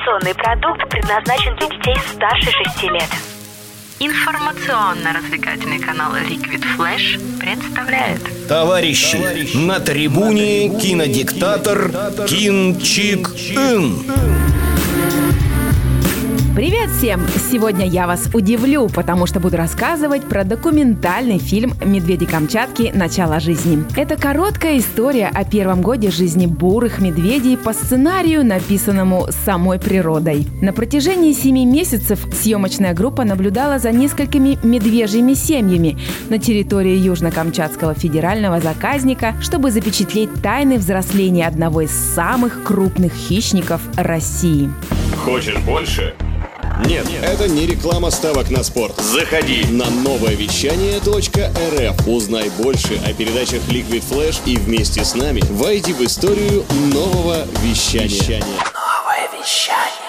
Информационный продукт предназначен для детей старше 6 лет. Информационно-развлекательный канал Liquid Flash представляет Товарищи, на трибуне кинодиктатор Кин Чик Ин. Привет всем! Сегодня я вас удивлю, потому что буду рассказывать про документальный фильм «Медведи Камчатки. Начало жизни». Это короткая история о первом годе жизни бурых медведей по сценарию, написанному самой природой. На протяжении семи месяцев съемочная группа наблюдала за несколькими медвежьими семьями на территории Южно-Камчатского федерального заказника, чтобы запечатлеть тайны взросления одного из самых крупных хищников России. Хочешь больше? Нет, это не реклама ставок на спорт. Заходи. На новое вещание .рф. Узнай больше о передачах Liquid Flash и вместе с нами войди в историю нового вещания. Новое вещание.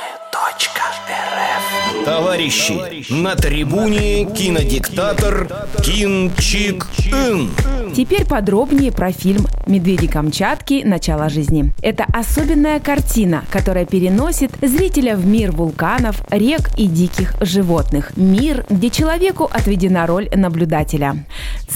Товарищи, на трибуне кинодиктатор Кин Чик Ин. Теперь подробнее про фильм «Медведи Камчатки. Начало жизни». Это особенная картина, которая переносит зрителя в мир вулканов, рек и диких животных. Мир, где человеку отведена роль наблюдателя.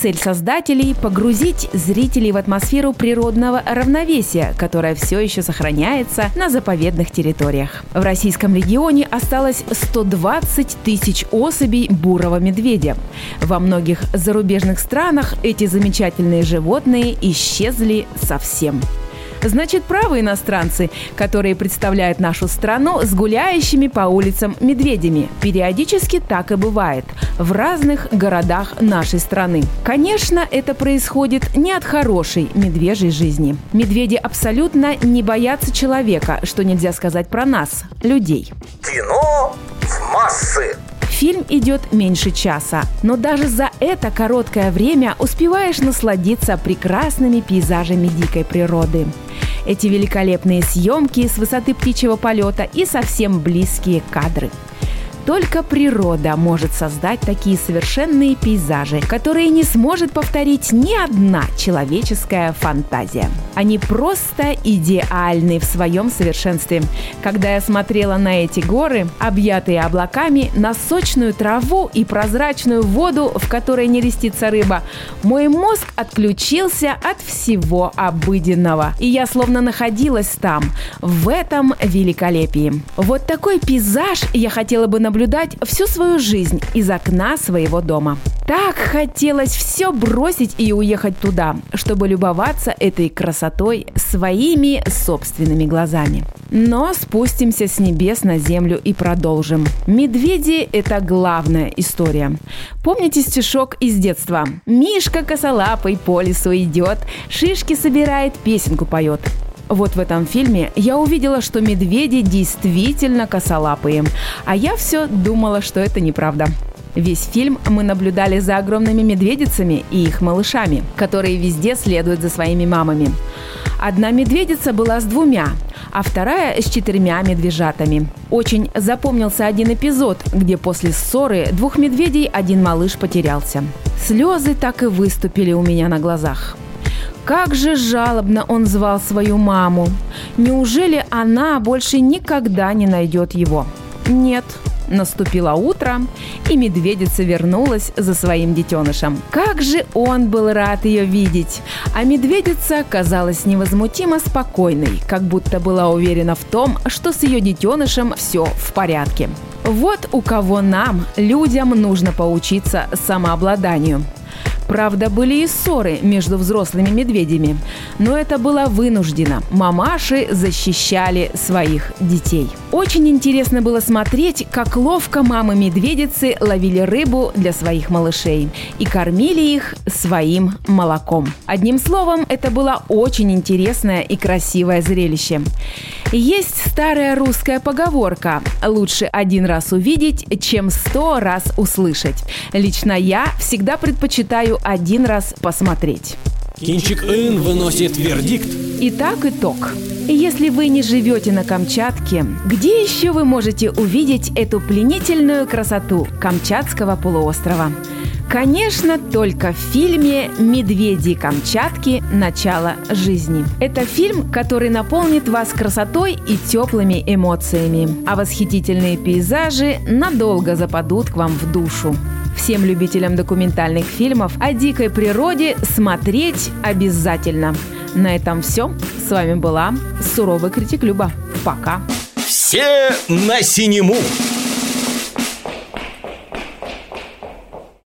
Цель создателей – погрузить зрителей в атмосферу природного равновесия, которое все еще сохраняется на заповедных территориях. В российском регионе осталось 120 тысяч особей бурого медведя. Во многих зарубежных странах эти замечательные животные исчезли совсем. Значит, правы иностранцы, которые представляют нашу страну с гуляющими по улицам медведями. Периодически так и бывает в разных городах нашей страны. Конечно, это происходит не от хорошей медвежьей жизни. Медведи абсолютно не боятся человека, что нельзя сказать про нас, людей. Кино в массы. Фильм идет меньше часа, но даже за это короткое время успеваешь насладиться прекрасными пейзажами дикой природы. Эти великолепные съемки с высоты птичьего полета и совсем близкие кадры – только природа может создать такие совершенные пейзажи, которые не сможет повторить ни одна человеческая фантазия. Они просто идеальны в своем совершенстве. Когда я смотрела на эти горы, объятые облаками, на сочную траву и прозрачную воду, в которой не листится рыба, мой мозг отключился от всего обыденного. И я словно находилась там, в этом великолепии. Вот такой пейзаж я хотела бы наблюдать наблюдать всю свою жизнь из окна своего дома. Так хотелось все бросить и уехать туда, чтобы любоваться этой красотой своими собственными глазами. Но спустимся с небес на землю и продолжим. Медведи – это главная история. Помните стишок из детства? «Мишка косолапый по лесу идет, шишки собирает, песенку поет». Вот в этом фильме я увидела, что медведи действительно косолапые, а я все думала, что это неправда. Весь фильм мы наблюдали за огромными медведицами и их малышами, которые везде следуют за своими мамами. Одна медведица была с двумя, а вторая с четырьмя медвежатами. Очень запомнился один эпизод, где после ссоры двух медведей один малыш потерялся. Слезы так и выступили у меня на глазах. Как же жалобно он звал свою маму. Неужели она больше никогда не найдет его? Нет, Наступило утро, и медведица вернулась за своим детенышем. Как же он был рад ее видеть! А медведица казалась невозмутимо спокойной, как будто была уверена в том, что с ее детенышем все в порядке. Вот у кого нам, людям, нужно поучиться самообладанию. Правда, были и ссоры между взрослыми медведями, но это было вынуждено. Мамаши защищали своих детей. Очень интересно было смотреть, как ловко мамы-медведицы ловили рыбу для своих малышей и кормили их своим молоком. Одним словом, это было очень интересное и красивое зрелище. Есть старая русская поговорка «Лучше один раз увидеть, чем сто раз услышать». Лично я всегда предпочитаю один раз посмотреть. Кинчик Ин выносит вердикт. Итак, итог. Если вы не живете на Камчатке, где еще вы можете увидеть эту пленительную красоту Камчатского полуострова? Конечно, только в фильме «Медведи Камчатки. Начало жизни». Это фильм, который наполнит вас красотой и теплыми эмоциями, а восхитительные пейзажи надолго западут к вам в душу. Всем любителям документальных фильмов о дикой природе смотреть обязательно. На этом все. С вами была суровый критик Люба. Пока. Все на синему!